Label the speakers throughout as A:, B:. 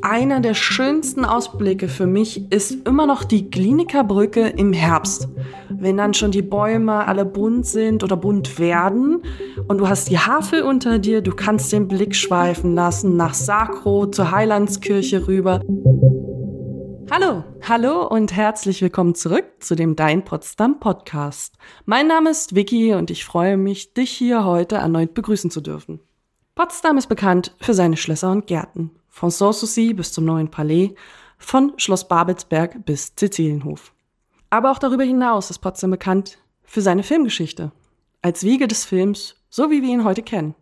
A: Einer der schönsten Ausblicke für mich ist immer noch die Kliniker Brücke im Herbst. Wenn dann schon die Bäume alle bunt sind oder bunt werden und du hast die Havel unter dir, du kannst den Blick schweifen lassen nach Sakro zur Heilandskirche rüber. Hallo, hallo und herzlich willkommen zurück zu dem Dein Potsdam Podcast. Mein Name ist Vicky und ich freue mich, dich hier heute erneut begrüßen zu dürfen. Potsdam ist bekannt für seine Schlösser und Gärten von Sanssouci bis zum Neuen Palais, von Schloss Babelsberg bis Sizilienhof. Aber auch darüber hinaus ist Potsdam bekannt für seine Filmgeschichte, als Wiege des Films, so wie wir ihn heute kennen.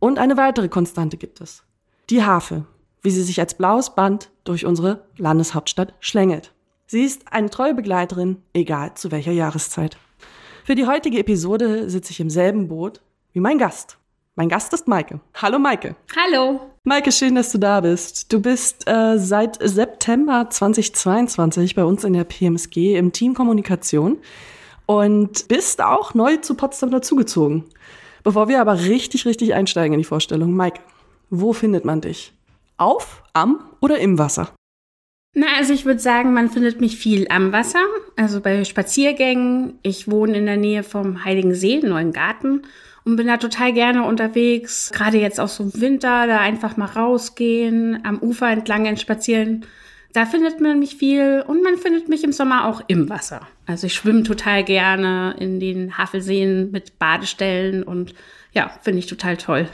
A: Und eine weitere Konstante gibt es. Die Harfe, wie sie sich als blaues Band durch unsere Landeshauptstadt schlängelt. Sie ist eine treue Begleiterin, egal zu welcher Jahreszeit. Für die heutige Episode sitze ich im selben Boot wie mein Gast. Mein Gast ist Maike. Hallo Maike.
B: Hallo.
A: Maike, schön, dass du da bist. Du bist äh, seit September 2022 bei uns in der PMSG im Team Kommunikation und bist auch neu zu Potsdam dazugezogen. Bevor wir aber richtig, richtig einsteigen in die Vorstellung, Maike, wo findet man dich? Auf, am oder im Wasser?
B: Na, also ich würde sagen, man findet mich viel am Wasser, also bei Spaziergängen. Ich wohne in der Nähe vom Heiligen See, Neuen Garten und bin da total gerne unterwegs. Gerade jetzt auch so im Winter, da einfach mal rausgehen, am Ufer entlang spazieren. Da findet man mich viel und man findet mich im Sommer auch im Wasser. Also ich schwimme total gerne in den Havelseen mit Badestellen und ja, finde ich total toll.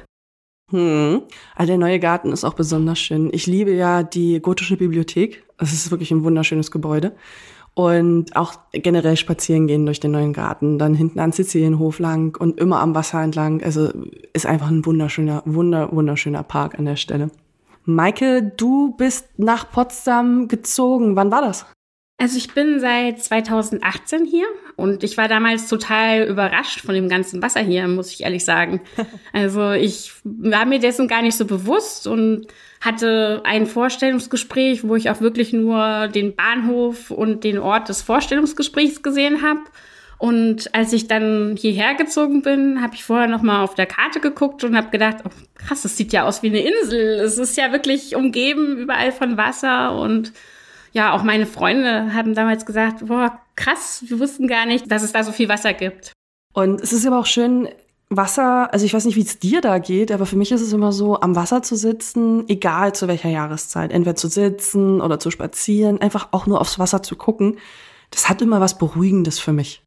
A: Hm. Also der neue Garten ist auch besonders schön. Ich liebe ja die gotische Bibliothek. Es ist wirklich ein wunderschönes Gebäude und auch generell spazieren gehen durch den neuen Garten, dann hinten an Sizilienhof lang und immer am Wasser entlang. Also ist einfach ein wunderschöner, wunder, wunderschöner Park an der Stelle. Maike, du bist nach Potsdam gezogen. Wann war das?
B: Also ich bin seit 2018 hier und ich war damals total überrascht von dem ganzen Wasser hier, muss ich ehrlich sagen. Also ich war mir dessen gar nicht so bewusst und hatte ein Vorstellungsgespräch, wo ich auch wirklich nur den Bahnhof und den Ort des Vorstellungsgesprächs gesehen habe. Und als ich dann hierher gezogen bin, habe ich vorher noch mal auf der Karte geguckt und habe gedacht, oh, krass, das sieht ja aus wie eine Insel. Es ist ja wirklich umgeben überall von Wasser und ja, auch meine Freunde haben damals gesagt, boah, krass, wir wussten gar nicht, dass es da so viel Wasser gibt.
A: Und es ist aber auch schön, Wasser, also ich weiß nicht, wie es dir da geht, aber für mich ist es immer so, am Wasser zu sitzen, egal zu welcher Jahreszeit, entweder zu sitzen oder zu spazieren, einfach auch nur aufs Wasser zu gucken, das hat immer was Beruhigendes für mich.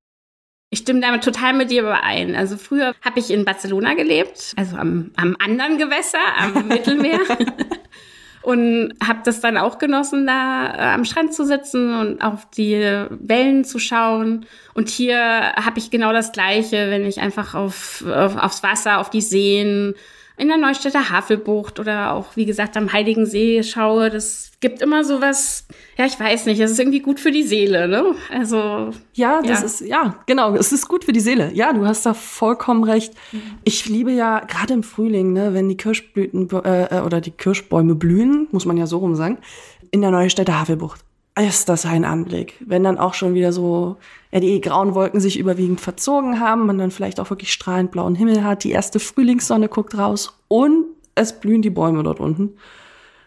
B: Ich stimme damit total mit dir überein. Also früher habe ich in Barcelona gelebt, also am, am anderen Gewässer, am Mittelmeer. und habe das dann auch genossen, da äh, am Strand zu sitzen und auf die Wellen zu schauen. Und hier habe ich genau das Gleiche, wenn ich einfach auf, auf, aufs Wasser, auf die Seen, in der Neustädter Havelbucht oder auch, wie gesagt, am Heiligen See schaue. Das gibt immer so was, ja, ich weiß nicht, es ist irgendwie gut für die Seele, ne? Also.
A: Ja, das ja. ist, ja, genau, es ist gut für die Seele. Ja, du hast da vollkommen recht. Mhm. Ich liebe ja gerade im Frühling, ne, wenn die Kirschblüten äh, oder die Kirschbäume blühen, muss man ja so rum sagen, in der Neustädter Havelbucht ist das ein Anblick. Wenn dann auch schon wieder so, ja, die grauen Wolken sich überwiegend verzogen haben, man dann vielleicht auch wirklich strahlend blauen Himmel hat, die erste Frühlingssonne guckt raus und es blühen die Bäume dort unten.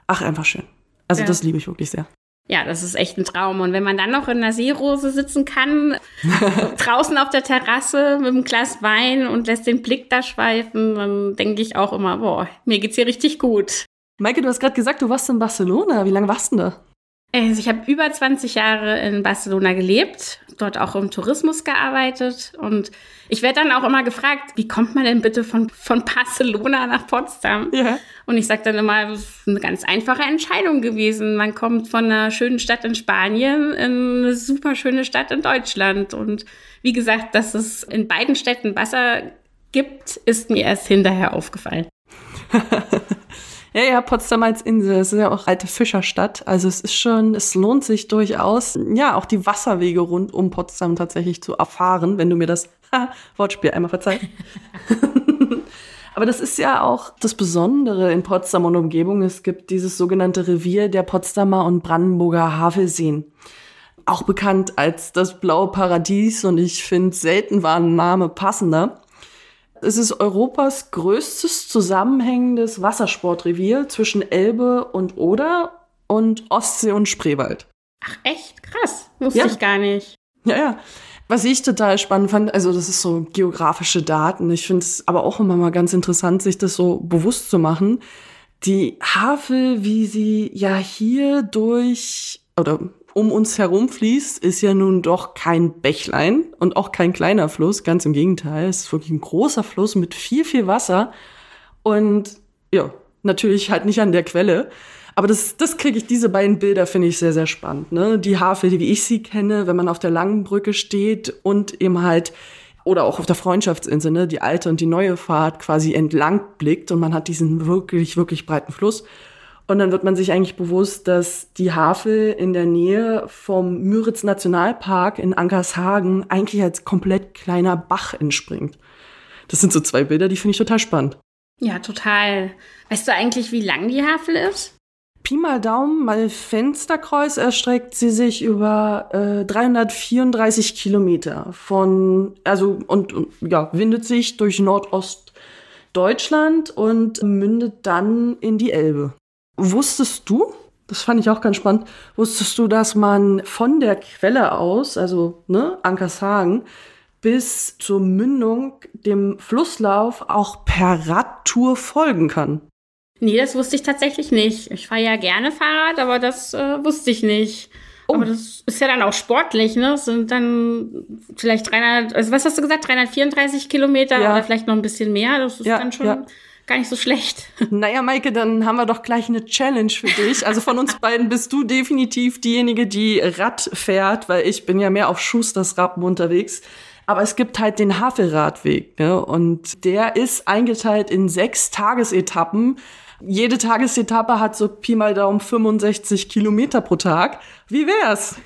A: Ach, einfach schön. Also ja. das liebe ich wirklich sehr.
B: Ja, das ist echt ein Traum. Und wenn man dann noch in der Seerose sitzen kann, draußen auf der Terrasse mit einem Glas Wein und lässt den Blick da schweifen, dann denke ich auch immer, boah, mir geht's hier richtig gut.
A: Maike, du hast gerade gesagt, du warst in Barcelona. Wie lange warst du denn da?
B: Also ich habe über 20 Jahre in Barcelona gelebt, dort auch im Tourismus gearbeitet und ich werde dann auch immer gefragt, wie kommt man denn bitte von, von Barcelona nach Potsdam? Ja. Und ich sage dann immer, das ist eine ganz einfache Entscheidung gewesen. Man kommt von einer schönen Stadt in Spanien in eine super schöne Stadt in Deutschland. Und wie gesagt, dass es in beiden Städten Wasser gibt, ist mir erst hinterher aufgefallen.
A: Ja, ja, Potsdam als Insel. Es ist ja auch alte Fischerstadt. Also es ist schon, es lohnt sich durchaus, ja, auch die Wasserwege rund um Potsdam tatsächlich zu erfahren, wenn du mir das ha, Wortspiel einmal verzeihst. Aber das ist ja auch das Besondere in Potsdam und Umgebung. Es gibt dieses sogenannte Revier der Potsdamer und Brandenburger Havelseen. Auch bekannt als das blaue Paradies und ich finde, selten war ein Name passender. Es ist Europas größtes zusammenhängendes Wassersportrevier zwischen Elbe und Oder und Ostsee und Spreewald.
B: Ach echt? Krass. Wusste ja. ich gar nicht.
A: Ja, ja. Was ich total spannend fand, also das ist so geografische Daten. Ich finde es aber auch immer mal ganz interessant, sich das so bewusst zu machen. Die Havel, wie sie ja hier durch oder um uns herum fließt, ist ja nun doch kein Bächlein und auch kein kleiner Fluss. Ganz im Gegenteil, es ist wirklich ein großer Fluss mit viel, viel Wasser. Und ja, natürlich halt nicht an der Quelle. Aber das, das kriege ich, diese beiden Bilder finde ich sehr, sehr spannend. Ne? Die Havel, wie ich sie kenne, wenn man auf der langen Brücke steht und eben halt oder auch auf der Freundschaftsinsel, ne, die alte und die neue Fahrt quasi entlang blickt und man hat diesen wirklich, wirklich breiten Fluss. Und dann wird man sich eigentlich bewusst, dass die Havel in der Nähe vom Müritz Nationalpark in Ankershagen eigentlich als komplett kleiner Bach entspringt. Das sind so zwei Bilder, die finde ich total spannend.
B: Ja, total. Weißt du eigentlich, wie lang die Havel ist?
A: Pi mal Daumen, mal Fensterkreuz erstreckt sie sich über äh, 334 Kilometer von, also und, und ja, windet sich durch Nordostdeutschland und mündet dann in die Elbe. Wusstest du, das fand ich auch ganz spannend, wusstest du, dass man von der Quelle aus, also ne, Ankershagen, bis zur Mündung dem Flusslauf auch per Radtour folgen kann?
B: Nee, das wusste ich tatsächlich nicht. Ich fahre ja gerne Fahrrad, aber das äh, wusste ich nicht. Oh. Aber das ist ja dann auch sportlich, ne? Das sind dann vielleicht 300, also was hast du gesagt, 334 Kilometer ja. oder vielleicht noch ein bisschen mehr. Das ist ja, dann schon ja. Gar nicht so schlecht.
A: Naja, Maike, dann haben wir doch gleich eine Challenge für dich. Also von uns beiden bist du definitiv diejenige, die Rad fährt, weil ich bin ja mehr auf Schusters Rappen unterwegs. Aber es gibt halt den Havelradweg, ne? Und der ist eingeteilt in sechs Tagesetappen jede Tagesetappe hat so Pi mal Daumen 65 Kilometer pro Tag. Wie wär's?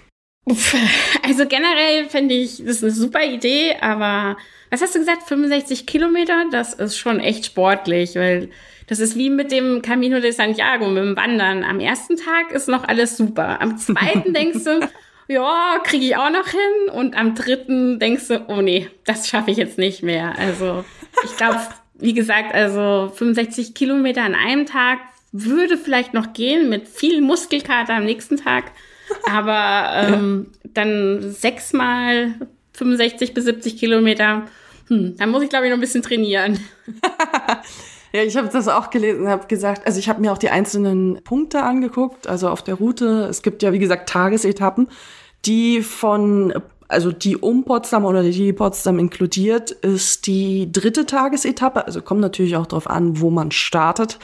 B: Also generell finde ich, das ist eine super Idee, aber was hast du gesagt? 65 Kilometer? Das ist schon echt sportlich, weil das ist wie mit dem Camino de Santiago, mit dem Wandern. Am ersten Tag ist noch alles super. Am zweiten denkst du, ja, kriege ich auch noch hin. Und am dritten denkst du, oh nee, das schaffe ich jetzt nicht mehr. Also ich glaube, wie gesagt, also 65 Kilometer an einem Tag würde vielleicht noch gehen mit viel Muskelkater am nächsten Tag. Aber ähm, dann sechsmal 65 bis 70 Kilometer, hm, da muss ich glaube ich noch ein bisschen trainieren.
A: ja, ich habe das auch gelesen, habe gesagt, also ich habe mir auch die einzelnen Punkte angeguckt, also auf der Route. Es gibt ja wie gesagt Tagesetappen, die von also die um Potsdam oder die Potsdam inkludiert, ist die dritte Tagesetappe. Also kommt natürlich auch darauf an, wo man startet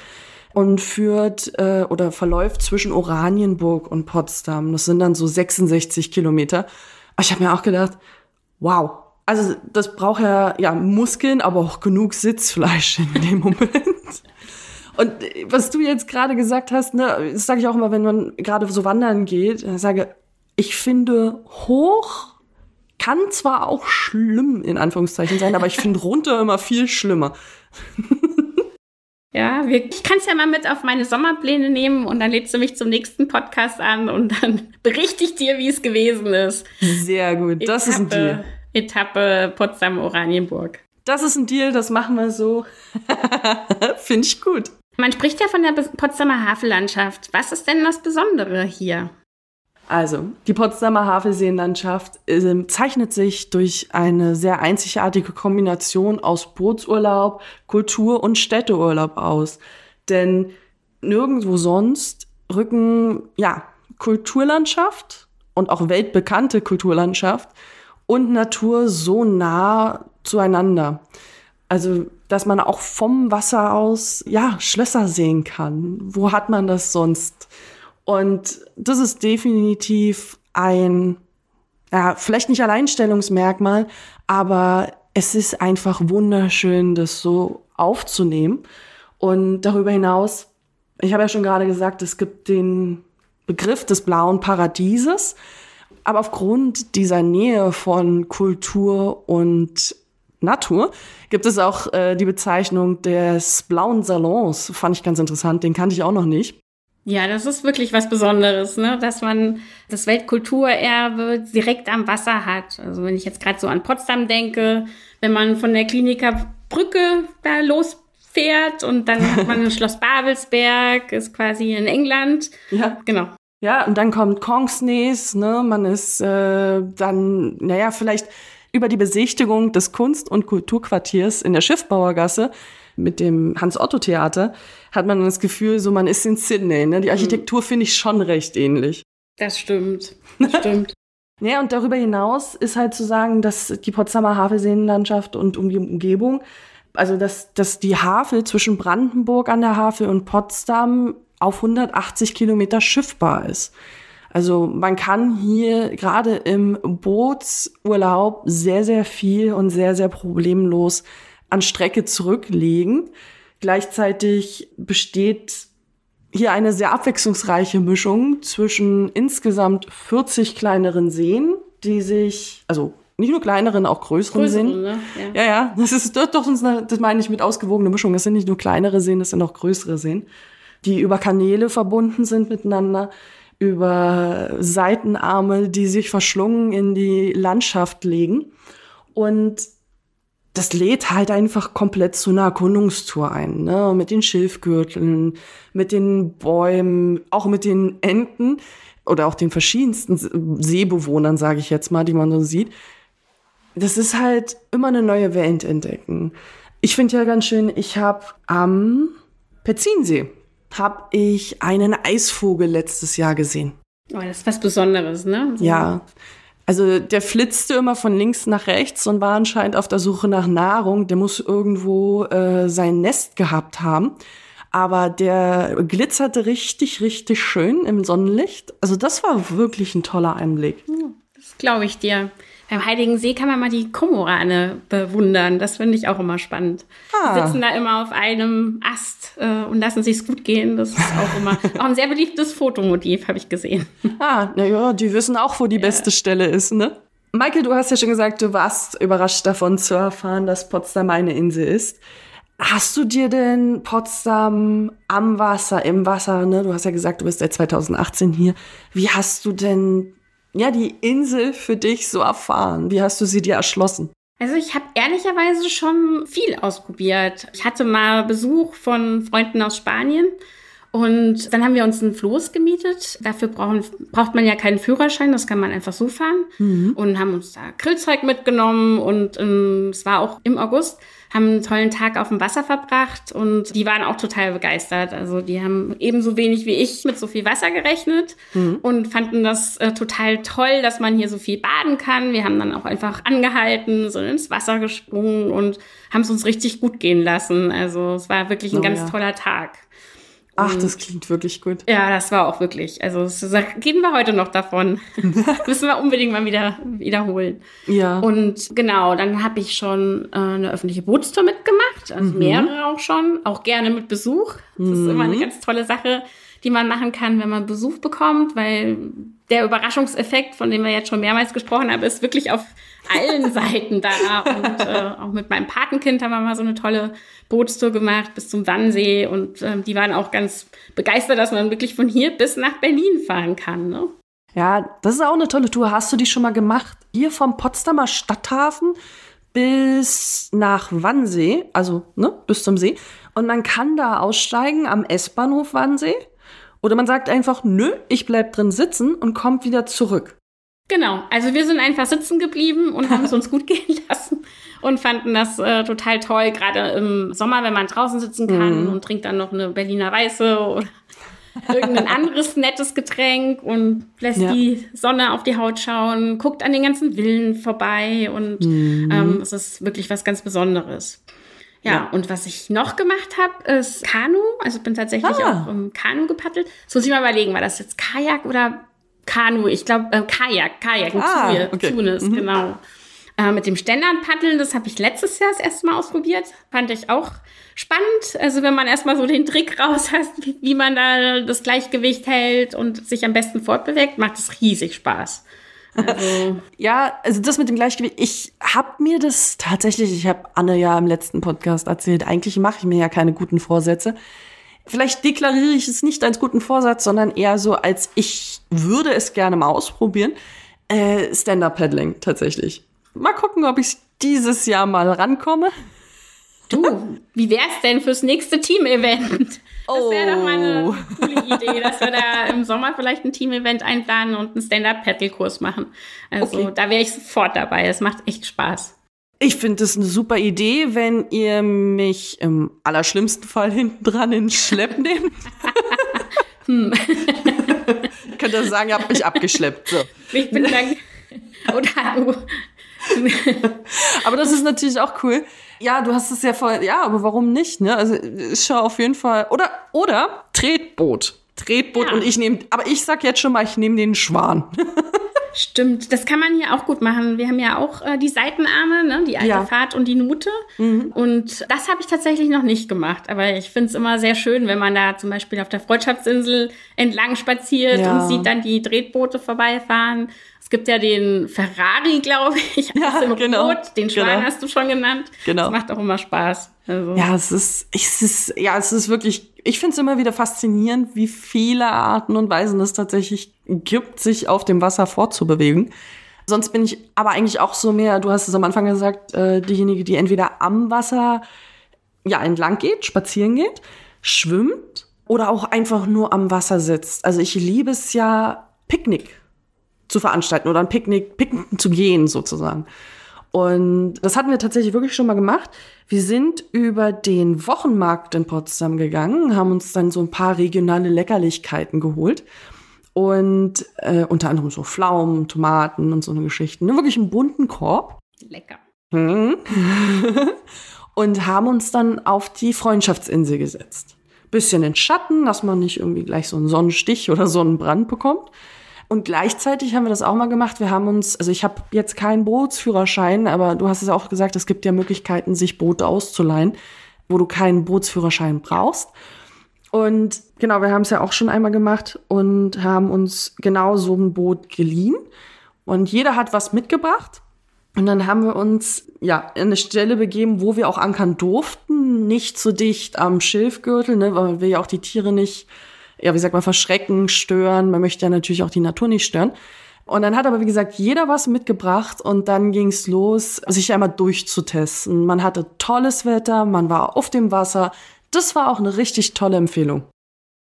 A: und führt äh, oder verläuft zwischen Oranienburg und Potsdam. Das sind dann so 66 Kilometer. Ich habe mir auch gedacht, wow. Also das braucht ja, ja Muskeln, aber auch genug Sitzfleisch in dem Moment. Und was du jetzt gerade gesagt hast, ne, das sage ich auch immer, wenn man gerade so wandern geht, sage, ich finde hoch kann zwar auch schlimm in Anführungszeichen sein, aber ich finde runter immer viel schlimmer.
B: Ja, ich kann es ja mal mit auf meine Sommerpläne nehmen und dann lädst du mich zum nächsten Podcast an und dann berichte ich dir, wie es gewesen ist.
A: Sehr gut, das Etappe, ist ein Deal.
B: Etappe Potsdam-Oranienburg.
A: Das ist ein Deal, das machen wir so. Finde ich gut.
B: Man spricht ja von der Potsdamer Havellandschaft. Was ist denn das Besondere hier?
A: Also, die Potsdamer Havelseenlandschaft äh, zeichnet sich durch eine sehr einzigartige Kombination aus Bootsurlaub, Kultur und Städteurlaub aus. Denn nirgendwo sonst rücken, ja, Kulturlandschaft und auch weltbekannte Kulturlandschaft und Natur so nah zueinander. Also, dass man auch vom Wasser aus, ja, Schlösser sehen kann. Wo hat man das sonst? Und das ist definitiv ein, ja, vielleicht nicht Alleinstellungsmerkmal, aber es ist einfach wunderschön, das so aufzunehmen. Und darüber hinaus, ich habe ja schon gerade gesagt, es gibt den Begriff des blauen Paradieses. Aber aufgrund dieser Nähe von Kultur und Natur gibt es auch äh, die Bezeichnung des blauen Salons. Fand ich ganz interessant, den kannte ich auch noch nicht.
B: Ja, das ist wirklich was Besonderes, ne? dass man das Weltkulturerbe direkt am Wasser hat. Also wenn ich jetzt gerade so an Potsdam denke, wenn man von der Kliniker Brücke da losfährt und dann hat man Schloss Babelsberg, ist quasi in England.
A: Ja. Genau. Ja, und dann kommt Kongsnes, ne? Man ist äh, dann, naja, vielleicht über die Besichtigung des Kunst- und Kulturquartiers in der Schiffbauergasse mit dem Hans-Otto-Theater hat man das Gefühl, so man ist in Sydney. Ne? Die Architektur finde ich schon recht ähnlich.
B: Das stimmt. Das stimmt.
A: ja, und darüber hinaus ist halt zu sagen, dass die Potsdamer Havelseenlandschaft und um die Umgebung, also dass, dass die Havel zwischen Brandenburg an der Havel und Potsdam auf 180 Kilometer schiffbar ist. Also man kann hier gerade im Bootsurlaub sehr, sehr viel und sehr, sehr problemlos an Strecke zurücklegen. Gleichzeitig besteht hier eine sehr abwechslungsreiche Mischung zwischen insgesamt 40 kleineren Seen, die sich, also nicht nur kleineren, auch größeren Größere, Seen. Ne? Ja. ja, ja, das ist doch, doch das meine ich mit ausgewogene Mischung. Das sind nicht nur kleinere Seen, das sind auch größere Seen, die über Kanäle verbunden sind miteinander über Seitenarme, die sich verschlungen in die Landschaft legen. Und das lädt halt einfach komplett zu einer Erkundungstour ein, ne? Mit den Schilfgürteln, mit den Bäumen, auch mit den Enten oder auch den verschiedensten Seebewohnern, sage ich jetzt mal, die man so sieht. Das ist halt immer eine neue Welt entdecken. Ich finde ja ganz schön, ich habe am Pezzinsee habe ich einen Eisvogel letztes Jahr gesehen.
B: Oh, das ist was Besonderes, ne?
A: Ja. Also der flitzte immer von links nach rechts und war anscheinend auf der Suche nach Nahrung. Der muss irgendwo äh, sein Nest gehabt haben. Aber der glitzerte richtig, richtig schön im Sonnenlicht. Also das war wirklich ein toller Einblick.
B: Das glaube ich dir. Beim Heiligen See kann man mal die Komorane bewundern. Das finde ich auch immer spannend. Ah. Die sitzen da immer auf einem Ast äh, und lassen sich's gut gehen. Das ist auch immer auch ein sehr beliebtes Fotomotiv, habe ich gesehen.
A: Ah, naja, die wissen auch, wo die ja. beste Stelle ist, ne? Michael, du hast ja schon gesagt, du warst überrascht davon zu erfahren, dass Potsdam eine Insel ist. Hast du dir denn Potsdam am Wasser, im Wasser, ne? Du hast ja gesagt, du bist seit 2018 hier. Wie hast du denn ja, die Insel für dich so erfahren? Wie hast du sie dir erschlossen?
B: Also ich habe ehrlicherweise schon viel ausprobiert. Ich hatte mal Besuch von Freunden aus Spanien und dann haben wir uns ein Floß gemietet. Dafür brauchen, braucht man ja keinen Führerschein, das kann man einfach so fahren. Mhm. Und haben uns da Grillzeug mitgenommen und ähm, es war auch im August haben einen tollen Tag auf dem Wasser verbracht und die waren auch total begeistert. Also die haben ebenso wenig wie ich mit so viel Wasser gerechnet mhm. und fanden das äh, total toll, dass man hier so viel baden kann. Wir haben dann auch einfach angehalten, so ins Wasser gesprungen und haben es uns richtig gut gehen lassen. Also es war wirklich ein oh, ganz ja. toller Tag.
A: Ach, das klingt wirklich gut.
B: Ja, das war auch wirklich. Also reden wir heute noch davon. Müssen wir unbedingt mal wieder wiederholen. Ja. Und genau, dann habe ich schon äh, eine öffentliche Bootstour mitgemacht, also mhm. mehrere auch schon, auch gerne mit Besuch. Das mhm. ist immer eine mhm. ganz tolle Sache, die man machen kann, wenn man Besuch bekommt, weil der Überraschungseffekt, von dem wir jetzt schon mehrmals gesprochen haben, ist wirklich auf allen Seiten da. Und äh, auch mit meinem Patenkind haben wir mal so eine tolle Bootstour gemacht bis zum Wannsee. Und äh, die waren auch ganz begeistert, dass man wirklich von hier bis nach Berlin fahren kann. Ne?
A: Ja, das ist auch eine tolle Tour. Hast du die schon mal gemacht? Hier vom Potsdamer Stadthafen bis nach Wannsee, also ne, bis zum See. Und man kann da aussteigen am S-Bahnhof Wannsee. Oder man sagt einfach, nö, ich bleib drin sitzen und kommt wieder zurück.
B: Genau, also wir sind einfach sitzen geblieben und haben es uns gut gehen lassen und fanden das äh, total toll, gerade im Sommer, wenn man draußen sitzen kann mhm. und trinkt dann noch eine Berliner Weiße oder irgendein anderes nettes Getränk und lässt ja. die Sonne auf die Haut schauen, guckt an den ganzen Villen vorbei und mhm. ähm, es ist wirklich was ganz Besonderes. Ja, ja, und was ich noch gemacht habe, ist Kanu. Also bin tatsächlich ah. auch im Kanu gepaddelt. Das muss ich mal überlegen, war das jetzt Kajak oder Kanu? Ich glaube, äh, Kajak, Kajak, ein ah, Zune, okay. Tunis, mhm. genau. Äh, mit dem Ständernpaddeln, das habe ich letztes Jahr das erste Mal ausprobiert. Fand ich auch spannend. Also wenn man erstmal so den Trick raus hat, wie, wie man da das Gleichgewicht hält und sich am besten fortbewegt, macht es riesig Spaß.
A: Also. ja, also das mit dem Gleichgewicht, ich habe mir das tatsächlich, ich habe Anne ja im letzten Podcast erzählt, eigentlich mache ich mir ja keine guten Vorsätze. Vielleicht deklariere ich es nicht als guten Vorsatz, sondern eher so, als ich würde es gerne mal ausprobieren. Äh, Stand-Up-Paddling tatsächlich. Mal gucken, ob ich dieses Jahr mal rankomme.
B: Du, wie wär's denn fürs nächste Team-Event? Das wäre doch mal eine oh. coole Idee, dass wir da im Sommer vielleicht ein Team-Event einplanen und einen Stand-Up-Paddle-Kurs machen. Also okay. da wäre ich sofort dabei. Es macht echt Spaß.
A: Ich finde das eine super Idee, wenn ihr mich im allerschlimmsten Fall hinten dran in Schlepp nehmt. hm. Könnt ihr sagen, ihr habt mich abgeschleppt. So.
B: Ich bin dann. Oder
A: aber das ist natürlich auch cool. Ja, du hast es ja voll. Ja, aber warum nicht? Ne? Also schon auf jeden Fall. Oder oder Tretboot. Tretboot ja. und ich nehme. Aber ich sag jetzt schon mal, ich nehme den Schwan.
B: Stimmt, das kann man hier auch gut machen. Wir haben ja auch äh, die Seitenarme, ne? die alte ja. Fahrt und die Nute. Mhm. Und das habe ich tatsächlich noch nicht gemacht. Aber ich finde es immer sehr schön, wenn man da zum Beispiel auf der Freundschaftsinsel entlang spaziert ja. und sieht dann die Tretboote vorbeifahren. Es gibt ja den Ferrari, glaube ich, ja, in genau. Rot. Den Schwan genau. hast du schon genannt. Genau. Das macht auch immer Spaß.
A: Also. Ja, es ist, es ist, ja, es ist wirklich, ich finde es immer wieder faszinierend, wie viele Arten und Weisen es tatsächlich gibt, sich auf dem Wasser fortzubewegen. Sonst bin ich aber eigentlich auch so mehr, du hast es am Anfang gesagt, äh, diejenige, die entweder am Wasser ja entlang geht, spazieren geht, schwimmt oder auch einfach nur am Wasser sitzt. Also ich liebe es ja, Picknick zu veranstalten oder ein Picknick, Picknicken zu gehen sozusagen. Und das hatten wir tatsächlich wirklich schon mal gemacht. Wir sind über den Wochenmarkt in Potsdam gegangen, haben uns dann so ein paar regionale Leckerlichkeiten geholt. Und äh, unter anderem so Pflaumen, Tomaten und so eine Geschichte. Ne? Wirklich einen bunten Korb.
B: Lecker.
A: Hm. und haben uns dann auf die Freundschaftsinsel gesetzt. Bisschen in Schatten, dass man nicht irgendwie gleich so einen Sonnenstich oder Sonnenbrand bekommt. Und gleichzeitig haben wir das auch mal gemacht. Wir haben uns, also ich habe jetzt keinen Bootsführerschein, aber du hast es auch gesagt, es gibt ja Möglichkeiten, sich Boote auszuleihen, wo du keinen Bootsführerschein brauchst. Und genau, wir haben es ja auch schon einmal gemacht und haben uns genau so ein Boot geliehen. Und jeder hat was mitgebracht. Und dann haben wir uns ja in eine Stelle begeben, wo wir auch ankern durften, nicht so dicht am Schilfgürtel, ne, weil wir ja auch die Tiere nicht ja, wie sagt man, verschrecken, stören. Man möchte ja natürlich auch die Natur nicht stören. Und dann hat aber, wie gesagt, jeder was mitgebracht und dann ging's los, sich einmal durchzutesten. Man hatte tolles Wetter, man war auf dem Wasser. Das war auch eine richtig tolle Empfehlung.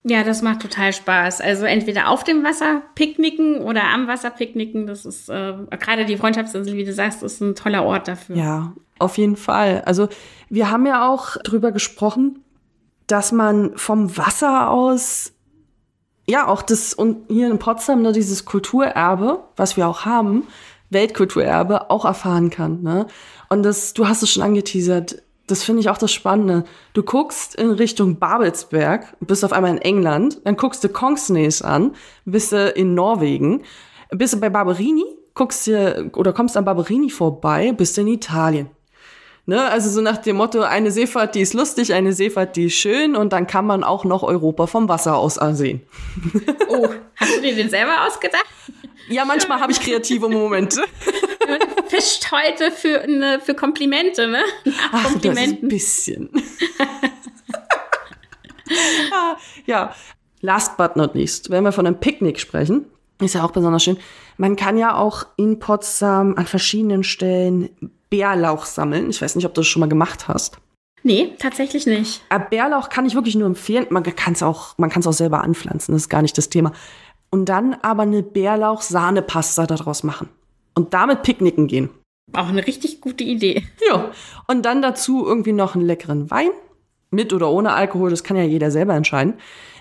B: Ja, das macht total Spaß. Also entweder auf dem Wasser picknicken oder am Wasser picknicken. Das ist äh, gerade die Freundschaftsinsel, wie du sagst, ist ein toller Ort dafür.
A: Ja, auf jeden Fall. Also wir haben ja auch drüber gesprochen, dass man vom Wasser aus ja, auch das, und hier in Potsdam, ne, dieses Kulturerbe, was wir auch haben, Weltkulturerbe, auch erfahren kann. Ne? Und das, du hast es schon angeteasert, das finde ich auch das Spannende. Du guckst in Richtung Babelsberg, bist auf einmal in England, dann guckst du Kongsnes an, bist du in Norwegen, bist du bei Barberini, guckst dir oder kommst an Barberini vorbei, bist du in Italien. Ne? Also so nach dem Motto, eine Seefahrt, die ist lustig, eine Seefahrt, die ist schön und dann kann man auch noch Europa vom Wasser aus ansehen.
B: Oh, hast du dir den selber ausgedacht?
A: Ja, manchmal habe ich kreative Momente.
B: Fischt heute für, eine, für Komplimente, ne?
A: Ach, Komplimenten. das ein bisschen. ja, last but not least, wenn wir von einem Picknick sprechen, ist ja auch besonders schön. Man kann ja auch in Potsdam an verschiedenen Stellen Bärlauch sammeln. Ich weiß nicht, ob du das schon mal gemacht hast.
B: Nee, tatsächlich nicht.
A: Aber äh, Bärlauch kann ich wirklich nur empfehlen. Man kann es auch, auch selber anpflanzen, das ist gar nicht das Thema. Und dann aber eine Bärlauch-Sahnepasta daraus machen. Und damit picknicken gehen.
B: Auch eine richtig gute Idee.
A: Ja. Und dann dazu irgendwie noch einen leckeren Wein. Mit oder ohne Alkohol, das kann ja jeder selber entscheiden.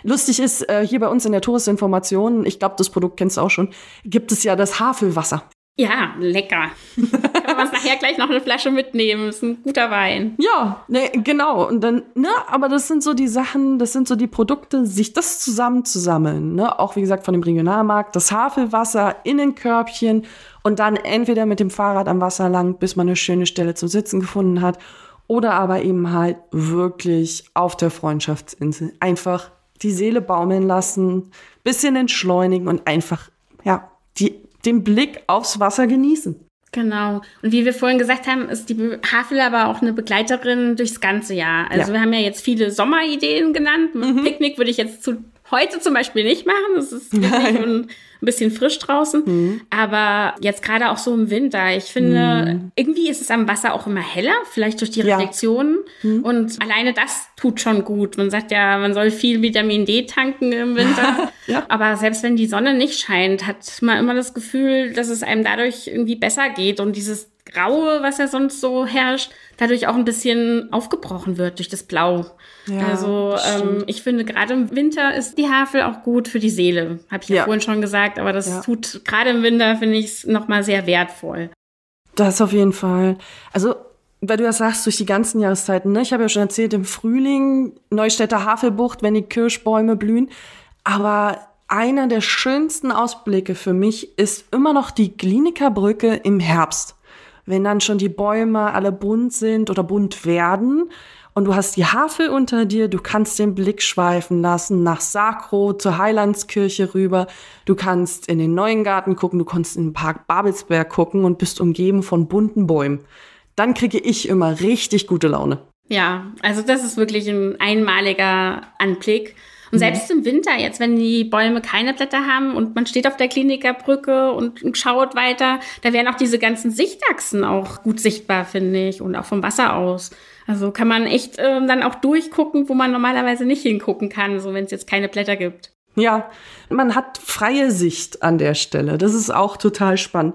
A: Lustig ist, äh, hier bei uns in der Touristinformation, ich glaube, das Produkt kennst du auch schon, gibt es ja das Havelwasser.
B: Ja, lecker. Kann man nachher gleich noch eine Flasche mitnehmen. Ist ein guter Wein.
A: Ja, ne, genau. Und dann, ne, aber das sind so die Sachen, das sind so die Produkte, sich das zusammenzusammeln. Ne? Auch wie gesagt von dem Regionalmarkt, das Havelwasser in den Körbchen und dann entweder mit dem Fahrrad am Wasser lang, bis man eine schöne Stelle zum Sitzen gefunden hat, oder aber eben halt wirklich auf der Freundschaftsinsel. Einfach die Seele baumeln lassen, bisschen entschleunigen und einfach, ja, die den Blick aufs Wasser genießen.
B: Genau. Und wie wir vorhin gesagt haben, ist die Havel aber auch eine Begleiterin durchs ganze Jahr. Also ja. wir haben ja jetzt viele Sommerideen genannt. Mhm. Picknick würde ich jetzt zu heute zum Beispiel nicht machen. Es ist ein bisschen frisch draußen. Mhm. Aber jetzt gerade auch so im Winter. Ich finde, mhm. irgendwie ist es am Wasser auch immer heller, vielleicht durch die ja. Reflexionen. Mhm. Und alleine das tut schon gut. Man sagt ja, man soll viel Vitamin D tanken im Winter. ja. Aber selbst wenn die Sonne nicht scheint, hat man immer das Gefühl, dass es einem dadurch irgendwie besser geht. Und dieses Graue, was ja sonst so herrscht, dadurch auch ein bisschen aufgebrochen wird durch das Blau. Ja, also ähm, ich finde, gerade im Winter ist die Havel auch gut für die Seele. Habe ich ja. ja. vorhin schon gesagt, aber das ja. tut gerade im Winter, finde ich es nochmal sehr wertvoll.
A: Das auf jeden Fall. Also weil du ja sagst, durch die ganzen Jahreszeiten, ne? Ich habe ja schon erzählt, im Frühling, Neustädter Havelbucht, wenn die Kirschbäume blühen. Aber einer der schönsten Ausblicke für mich ist immer noch die Klinikerbrücke im Herbst wenn dann schon die Bäume alle bunt sind oder bunt werden und du hast die Havel unter dir, du kannst den Blick schweifen lassen nach Sakro zur Heilandskirche rüber, du kannst in den neuen Garten gucken, du kannst in den Park Babelsberg gucken und bist umgeben von bunten Bäumen. Dann kriege ich immer richtig gute Laune.
B: Ja, also das ist wirklich ein einmaliger Anblick. Und selbst im Winter, jetzt wenn die Bäume keine Blätter haben und man steht auf der Klinikerbrücke und, und schaut weiter, da wären auch diese ganzen Sichtachsen auch gut sichtbar, finde ich, und auch vom Wasser aus. Also kann man echt äh, dann auch durchgucken, wo man normalerweise nicht hingucken kann, so wenn es jetzt keine Blätter gibt.
A: Ja, man hat freie Sicht an der Stelle. Das ist auch total spannend.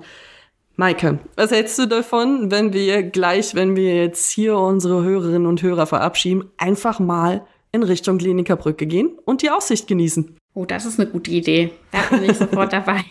A: Maike, was hältst du davon, wenn wir gleich, wenn wir jetzt hier unsere Hörerinnen und Hörer verabschieden, einfach mal in Richtung Klinikerbrücke gehen und die Aussicht genießen.
B: Oh, das ist eine gute Idee. Da bin ich sofort dabei.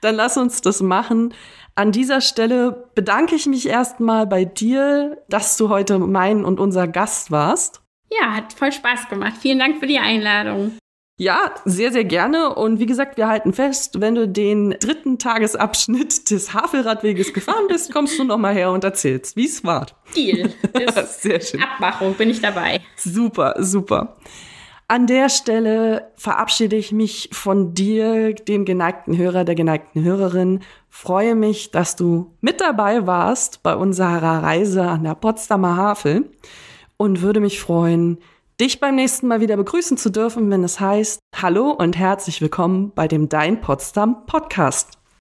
A: Dann lass uns das machen. An dieser Stelle bedanke ich mich erstmal bei dir, dass du heute mein und unser Gast warst.
B: Ja, hat voll Spaß gemacht. Vielen Dank für die Einladung.
A: Ja, sehr, sehr gerne. Und wie gesagt, wir halten fest, wenn du den dritten Tagesabschnitt des Havelradweges gefahren bist, kommst du nochmal her und erzählst, wie es war.
B: Deal. sehr schön. Abmachung, bin ich dabei.
A: Super, super. An der Stelle verabschiede ich mich von dir, dem geneigten Hörer, der geneigten Hörerin. Freue mich, dass du mit dabei warst bei unserer Reise an der Potsdamer Havel und würde mich freuen, dich beim nächsten Mal wieder begrüßen zu dürfen, wenn es heißt Hallo und herzlich willkommen bei dem Dein Potsdam Podcast.